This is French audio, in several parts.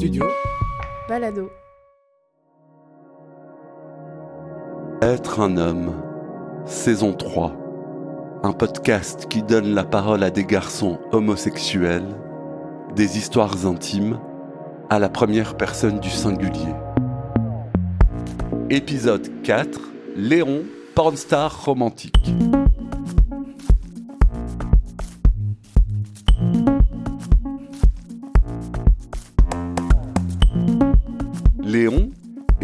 Studio Balado. Être un homme, saison 3. Un podcast qui donne la parole à des garçons homosexuels, des histoires intimes, à la première personne du singulier. Épisode 4 Léon, pornstar romantique.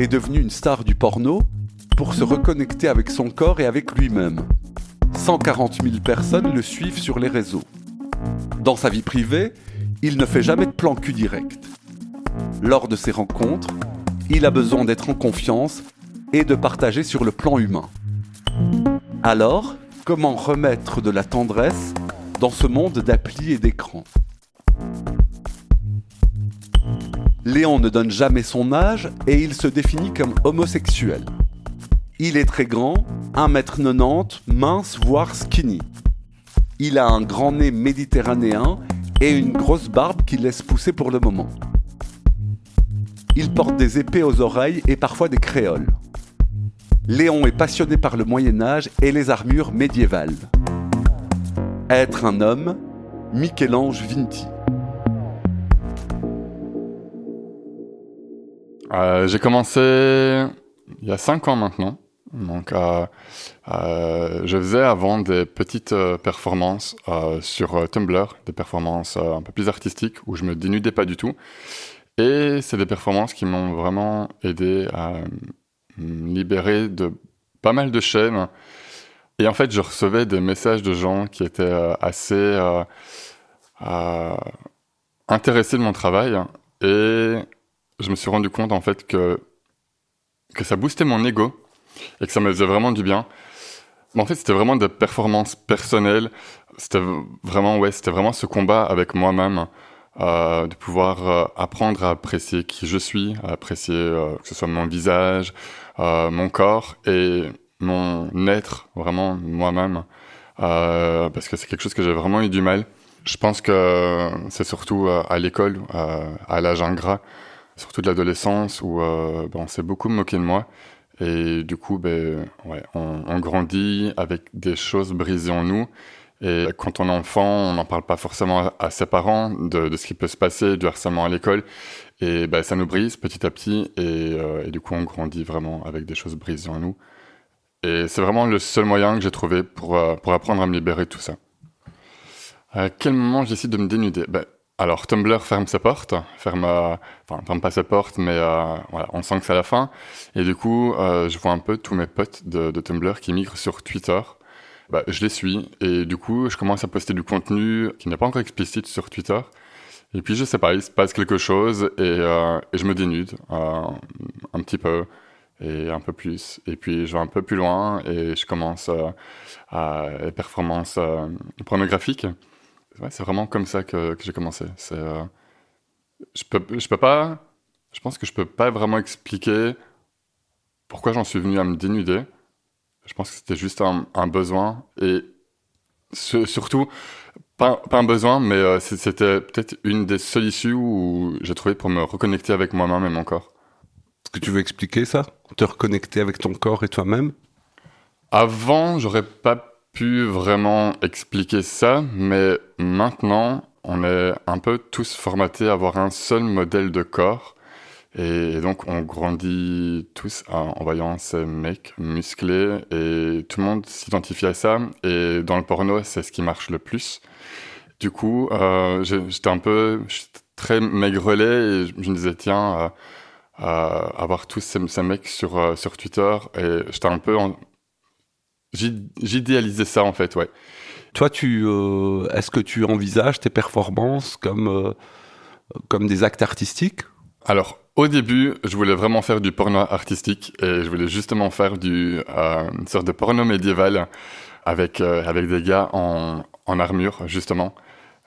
Devenu une star du porno pour se reconnecter avec son corps et avec lui-même. 140 000 personnes le suivent sur les réseaux. Dans sa vie privée, il ne fait jamais de plan cul direct. Lors de ses rencontres, il a besoin d'être en confiance et de partager sur le plan humain. Alors, comment remettre de la tendresse dans ce monde d'applis et d'écrans? Léon ne donne jamais son âge et il se définit comme homosexuel. Il est très grand, 1m90, mince, voire skinny. Il a un grand nez méditerranéen et une grosse barbe qu'il laisse pousser pour le moment. Il porte des épées aux oreilles et parfois des créoles. Léon est passionné par le Moyen Âge et les armures médiévales. Être un homme, Michel-Ange Vinti. Euh, j'ai commencé il y a 5 ans maintenant. Donc, euh, euh, je faisais avant des petites performances sur Tumblr, des performances un peu plus artistiques où je me dénudais pas du tout. Et c'est des performances qui m'ont vraiment aidé à me libérer de pas mal de chaînes. Et en fait, je recevais des messages de gens qui étaient assez intéressés de mon travail. Et je me suis rendu compte en fait que, que ça boostait mon ego et que ça me faisait vraiment du bien. Mais en fait, c'était vraiment des performances personnelles. C'était vraiment, ouais, c'était vraiment ce combat avec moi-même, euh, de pouvoir euh, apprendre à apprécier qui je suis, à apprécier euh, que ce soit mon visage, mon corps et mon être, vraiment moi-même, parce que c'est quelque chose que j'ai vraiment eu du mal. Je pense que c'est surtout à l'école, à l'âge ingrat, surtout de l'adolescence, où ben, on s'est beaucoup moqué de moi. Et du coup, ben, ouais, on, grandit avec des choses brisées en nous. Et quand on est enfant, on n'en parle pas forcément à, ses parents de, ce qui peut se passer, du harcèlement à l'école. Et ben, ça nous brise petit à petit. Et, euh, et, du coup, on grandit vraiment avec des choses brisées en nous. Et c'est vraiment le seul moyen que j'ai trouvé pour, euh, pour apprendre à me libérer de tout ça. À quel moment j'essaie de me dénuder? Alors Tumblr ferme ses portes, ferme, euh, enfin ferme pas ses portes, mais euh, voilà, on sent que c'est la fin. Et du coup, euh, je vois un peu tous mes potes de, Tumblr qui migrent sur Twitter. Bah, je les suis et du coup, je commence à poster du contenu qui n'est pas encore explicite sur Twitter. Et puis je sais pas, il se passe quelque chose et, et je me dénude un petit peu et un peu plus. Et puis je vais un peu plus loin et je commence à les performances pornographiques. Ouais, c'est vraiment comme ça que, que j'ai commencé. C'est, euh, je peux, je peux pas, je pense que je peux pas vraiment expliquer pourquoi j'en suis venu à me dénuder. Je pense que c'était juste un, un, besoin et ce, surtout pas, pas, un besoin, mais euh, c'était peut-être une des seules issues où j'ai trouvé pour me reconnecter avec moi-même et mon corps. Est-ce que tu veux expliquer ça? Te reconnecter avec ton corps et toi-même? Avant, j'aurais pas pu vraiment expliquer ça, mais maintenant, on est un peu tous formatés à avoir un seul modèle de corps. Et donc, on grandit tous en voyant ces mecs musclés et tout le monde s'identifie à ça. Et dans le porno, c'est ce qui marche le plus. Du coup, euh, j'étais un peu très maigrelet et je me disais, tiens, euh, euh, avoir tous ces, mecs sur, euh, sur Twitter. Et j'étais un peu en, J'idéalisais ça en fait, ouais. Toi, tu, euh, est-ce que tu envisages tes performances comme, euh, comme des actes artistiques? Alors, au début, je voulais vraiment faire du porno artistique et je voulais justement faire du, euh, une sorte de porno médiéval avec, avec des gars en, en armure, justement.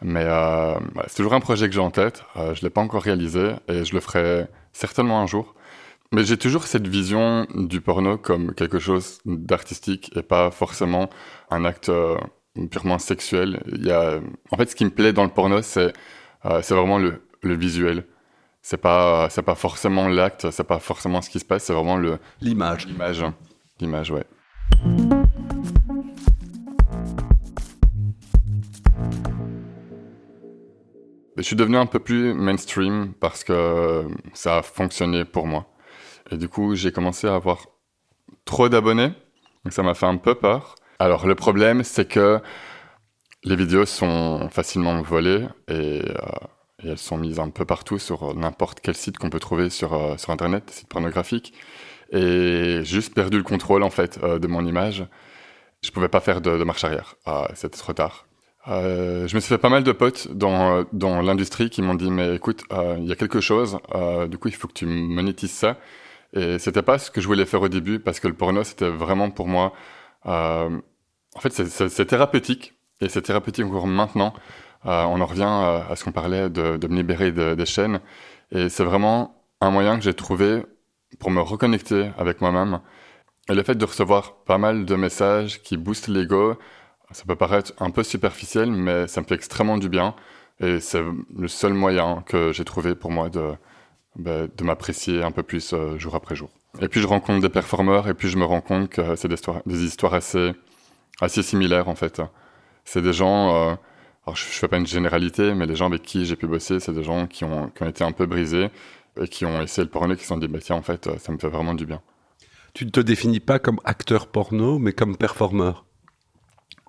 Mais c'est toujours un projet que j'ai en tête. je ne l'ai pas encore réalisé et je le ferai certainement un jour. Mais j'ai toujours cette vision du porno comme quelque chose d'artistique et pas forcément un acte euh, purement sexuel. Il y a, en fait, ce qui me plaît dans le porno, c'est euh, vraiment le, le visuel. C'est pas, pas forcément l'acte, c'est pas forcément ce qui se passe, c'est vraiment le L'image. l'image, l'image, ouais. Je suis devenu un peu plus mainstream parce que ça a fonctionné pour moi. Et du coup, j'ai commencé à avoir trop d'abonnés. Donc ça m'a fait un peu peur. Alors le problème, c'est que les vidéos sont facilement volées et, euh, elles sont mises un peu partout sur n'importe quel site qu'on peut trouver sur, euh, sur Internet, des sites pornographiques. Et juste perdu le contrôle en fait euh, de mon image. Je pouvais pas faire de, marche arrière. Ah, C'était trop tard. Je me suis fait pas mal de potes dans, dans l'industrie qui m'ont dit mais écoute, il y a quelque chose, du coup il faut que tu monétises ça. Et c'était pas ce que je voulais faire au début parce que le porno c'était vraiment pour moi, euh, en fait c'est- thérapeutique et c'est thérapeutique encore maintenant. Euh, on en revient à, à ce qu'on parlait de, de me libérer de- des chaînes et c'est vraiment un moyen que j'ai trouvé pour me reconnecter avec moi-même. Et le fait de recevoir pas mal de messages qui boostent l'ego, ça peut paraître un peu superficiel, mais ça me fait extrêmement du bien. Et c'est le seul moyen que j'ai trouvé pour moi de, bah, de m'apprécier un peu plus euh, jour après jour. Et puis je rencontre des performeurs et puis je me rends compte que c'est des histoires, des histoires assez, assez similaires en fait. C'est des gens, euh, alors je, je fais pas une généralité, mais les gens avec qui j'ai pu bosser, c'est des gens qui ont, qui ont été un peu brisés et qui ont essayé le porno, qui se sont dit, bah tiens, en fait, euh, ça me fait vraiment du bien. Tu ne te définis pas comme acteur porno, mais comme performeur.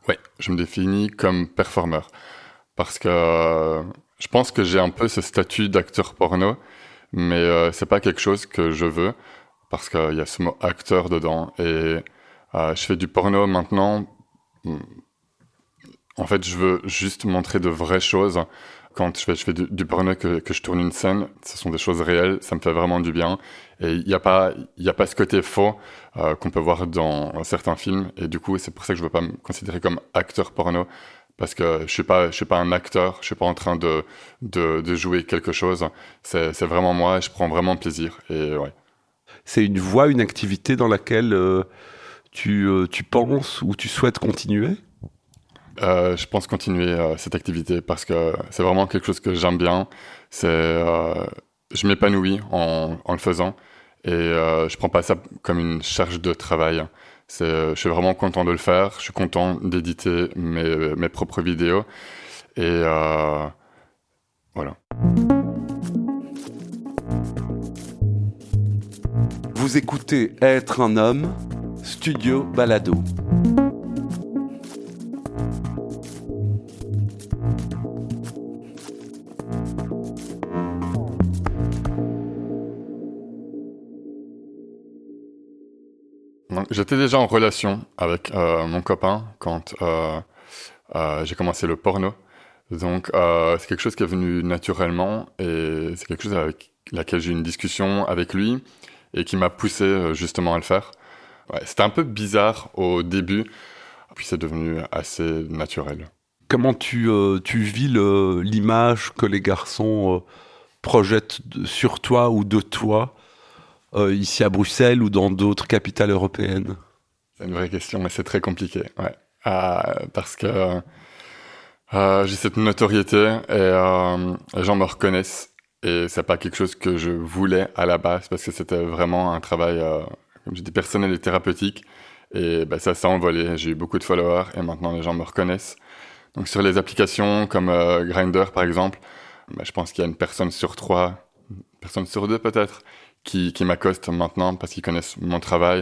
Ouais, je me définis comme performeur. Parce que euh, je pense que j'ai un peu ce statut d'acteur porno, mais euh, c'est pas quelque chose que je veux, parce qu'il y a ce mot acteur dedans. Et euh, je fais du porno maintenant. En fait, je veux juste montrer de vraies choses. Quand je fais, du, porno, que, que je tourne une scène, ce sont des choses réelles, ça me fait vraiment du bien. Et il n'y a, a pas ce côté faux euh, qu'on peut voir dans certains films. Et du coup, c'est pour ça que je ne veux pas me considérer comme acteur porno. Parce que je ne suis, pas- je suis pas un acteur, je ne suis pas en train de, de, de jouer quelque chose. C'est vraiment moi et je prends vraiment plaisir. Et ouais. C'est une voie, une activité dans laquelle euh, tu, euh, tu penses ou tu souhaites continuer? Euh, je pense continuer cette activité parce que c'est vraiment quelque chose que j'aime bien. C'est, je m'épanouis en, en le faisant et je prends pas ça comme une charge de travail. Euh, je suis vraiment content de le faire. Je suis content d'éditer mes, mes propres vidéos et euh, voilà. Vous écoutez Être un homme, Studio Balado. J'étais déjà en relation avec euh, mon copain quand euh, euh, j'ai commencé le porno. Donc c'est quelque chose qui est venu naturellement et c'est quelque chose avec laquelle j'ai eu une discussion avec lui et qui m'a poussé justement à le faire. C'était un peu bizarre au début, puis c'est devenu assez naturel. Comment tu, tu vis l'image que les garçons projettent sur toi ou de toi euh, ici à Bruxelles ou dans d'autres capitales européennes C'est une vraie question, mais c'est très compliqué. Ouais. Euh, parce que euh, j'ai cette notoriété et les gens me reconnaissent. Et c'est pas quelque chose que je voulais à la base parce que c'était vraiment un travail, comme je dis, personnel et thérapeutique. Et ben, ça s'est envolé. J'ai eu beaucoup de followers et maintenant les gens me reconnaissent. Donc sur les applications comme Grindr par exemple, ben, je pense qu'il y a une personne sur trois, une personne sur deux peut-être, qui, qui m'accostent maintenant parce qu'ils connaissent mon travail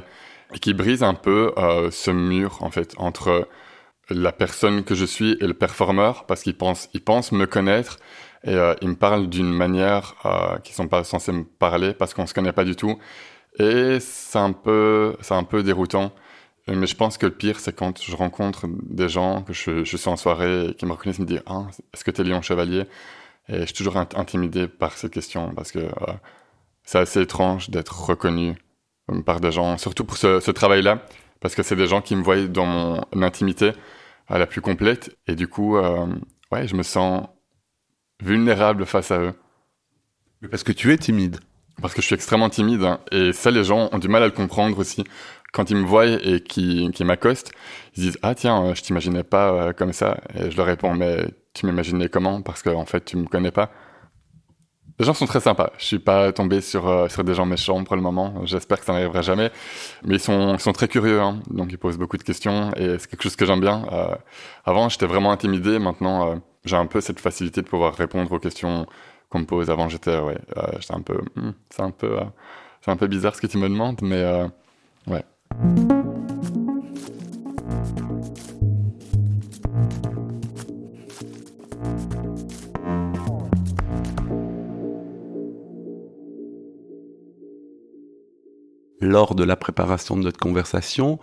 et qui brise un peu euh, ce mur en fait entre la personne que je suis et le performeur parce qu'ils pensent ils pensent me connaître et euh, ils me parlent d'une manière euh, qu'ils sont pas censés me parler parce qu'on se connaît pas du tout et c'est un peu c'est un peu déroutant. Mais je pense que le pire c'est quand je rencontre des gens que je, je suis en soirée et qui me reconnaissent me disent ah est-ce que t'es Lion Chevalier? Et je suis toujours int- intimidé par cette question parce que euh, c'est assez étrange d'être reconnu euh, par des gens, surtout pour ce, ce travail-là, parce que c'est des gens qui me voient dans mon intimité à la plus complète, et du coup, euh, ouais, je me sens vulnérable face à eux, Mais parce que tu es timide. parce que je suis extrêmement timide, hein, et ça, les gens ont du mal à le comprendre aussi. Quand ils me voient et qu'ils qu'ils m'accostent, ils disent ah tiens, euh, je t'imaginais pas comme ça, et je leur réponds mais tu m'imaginais comment? Parce qu'en en fait, tu me connais pas. Les gens sont très sympas. Je suis pas tombé sur, euh, sur des gens méchants pour le moment. J'espère que ça n'arrivera jamais. Mais ils sont, ils sont très curieux, hein. donc ils posent beaucoup de questions et c'est quelque chose que j'aime bien. Euh, avant, j'étais vraiment intimidé. Maintenant, euh, j'ai un peu cette facilité de pouvoir répondre aux questions qu'on me pose. Avant, j'étais, ouais, j'étais un peu, hmm, c'est un peu, c'est un peu bizarre ce que tu me demandes, mais ouais. Lors de la préparation de notre conversation,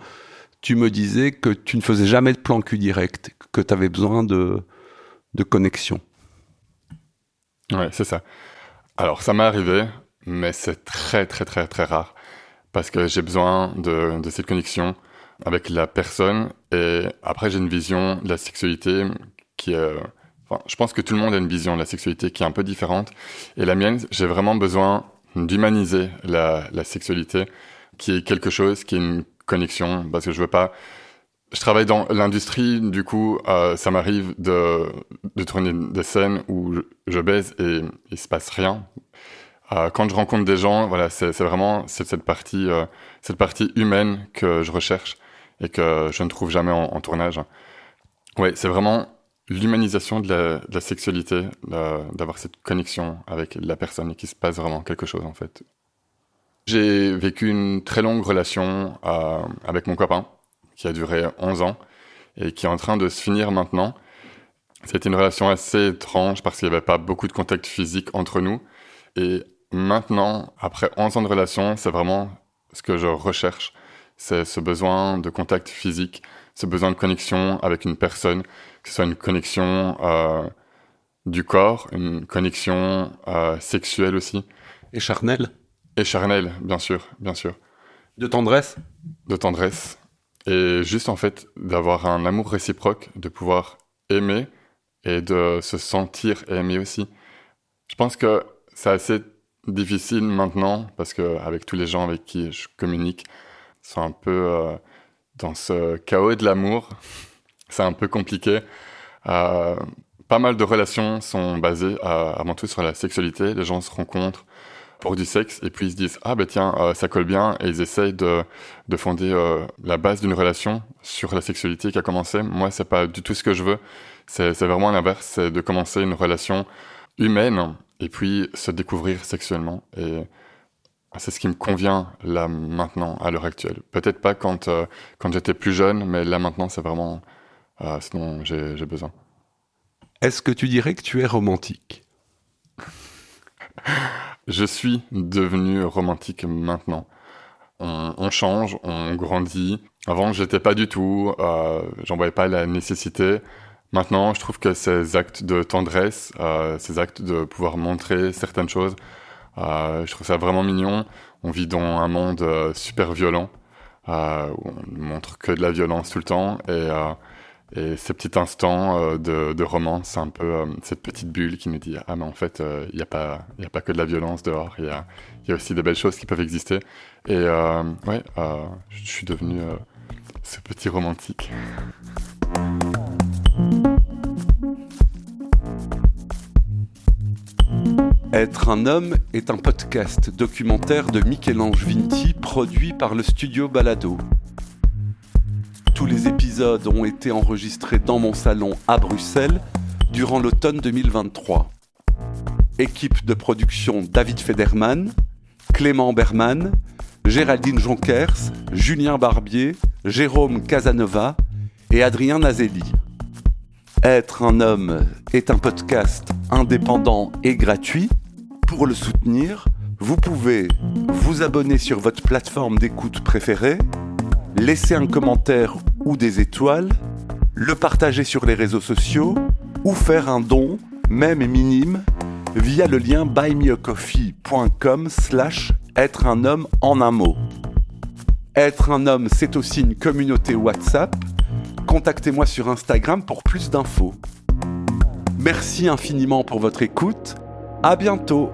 tu me disais que tu ne faisais jamais de plan cul direct, que tu avais besoin de, de connexion. Ouais, c'est ça. Alors, ça m'est arrivé, mais c'est très, très, très, très rare. Parce que j'ai besoin de, de cette connexion avec la personne. Et après, j'ai une vision de la sexualité qui est. Enfin, je pense que tout le monde a une vision de la sexualité qui est un peu différente. Et la mienne, j'ai vraiment besoin d'humaniser la, la sexualité, qui est quelque chose, qui est une connexion. Parce que je veux pas je travaille dans l'industrie, du coup, euh, ça m'arrive de, de tourner des scènes où je, baise et il se passe rien. Euh, quand je rencontre des gens, voilà, c'est vraiment cette partie, euh, cette partie humaine que je recherche et que je ne trouve jamais en, tournage. Ouais, c'est vraiment l'humanisation de la sexualité, d'avoir cette connexion avec la personne et qu'il se passe vraiment quelque chose en fait. J'ai vécu une très longue relation euh, avec mon copain qui a duré 11 ans et qui est en train de se finir maintenant. C'était une relation assez étrange parce qu'il n'y avait pas beaucoup de contact physique entre nous. Et maintenant, après 11 ans de relation, c'est vraiment ce que je recherche. C'est ce besoin de contact physique, ce besoin de connexion avec une personne, que ce soit une connexion euh, du corps, une connexion euh, sexuelle aussi. Et charnel Et charnelle, bien sûr, bien sûr. De tendresse De tendresse. Et juste en fait d'avoir un amour réciproque, de pouvoir aimer et de se sentir aimé aussi. Je pense que c'est assez difficile maintenant parce que avec tous les gens avec qui je communique, sont un peu euh, dans ce chaos de l'amour. c'est un peu compliqué. Euh, pas mal de relations sont basées avant tout sur la sexualité. Les gens se rencontrent pour du sexe et puis ils se disent ah ben tiens euh, ça colle bien et ils essayent de, de fonder euh, la base d'une relation sur la sexualité qui a commencé. Moi c'est pas du tout ce que je veux. C'est vraiment l'inverse, c'est de commencer une relation humaine et puis se découvrir sexuellement et c'est ce qui me convient là maintenant à l'heure actuelle. Peut-être pas quand euh, quand j'étais plus jeune, mais là maintenant c'est vraiment ce dont j'ai besoin. Est-ce que tu dirais que tu es romantique? Je suis devenu romantique maintenant. On, change, on grandit. Avant, j'étais pas du tout. Euh, J'en voyais pas la nécessité. Maintenant, je trouve que ces actes de tendresse, euh, ces actes de pouvoir montrer certaines choses, euh, je trouve ça vraiment mignon. On vit dans un monde euh, super violent, où on ne montre que de la violence tout le temps. Et, et ces petits instants euh, de, de romance, un peu euh, cette petite bulle qui nous dit Ah, mais en fait, il n'y a, pas- a pas que de la violence dehors, il y a, aussi des belles choses qui peuvent exister. Et euh, ouais, euh, je suis devenu euh, ce petit romantique. Être un homme est un podcast documentaire de Michel-Ange Vinti produit par le studio Balado. Tous les épisodes ont été enregistrés dans mon salon à Bruxelles durant l'automne 2023. Équipe de production David Federman, Clément Berman, Géraldine Jonkers, Julien Barbier, Jérôme Casanova et Adrien Nazelli. Être un homme est un podcast indépendant et gratuit. Pour le soutenir, vous pouvez vous abonner sur votre plateforme d'écoute préférée, laisser un commentaire ou des étoiles, le partager sur les réseaux sociaux ou faire un don, même minime, via le lien buymeacoffee.com slash être un homme en un mot. Être un homme, c'est aussi une communauté WhatsApp. Contactez-moi sur Instagram pour plus d'infos. Merci infiniment pour votre écoute. À bientôt.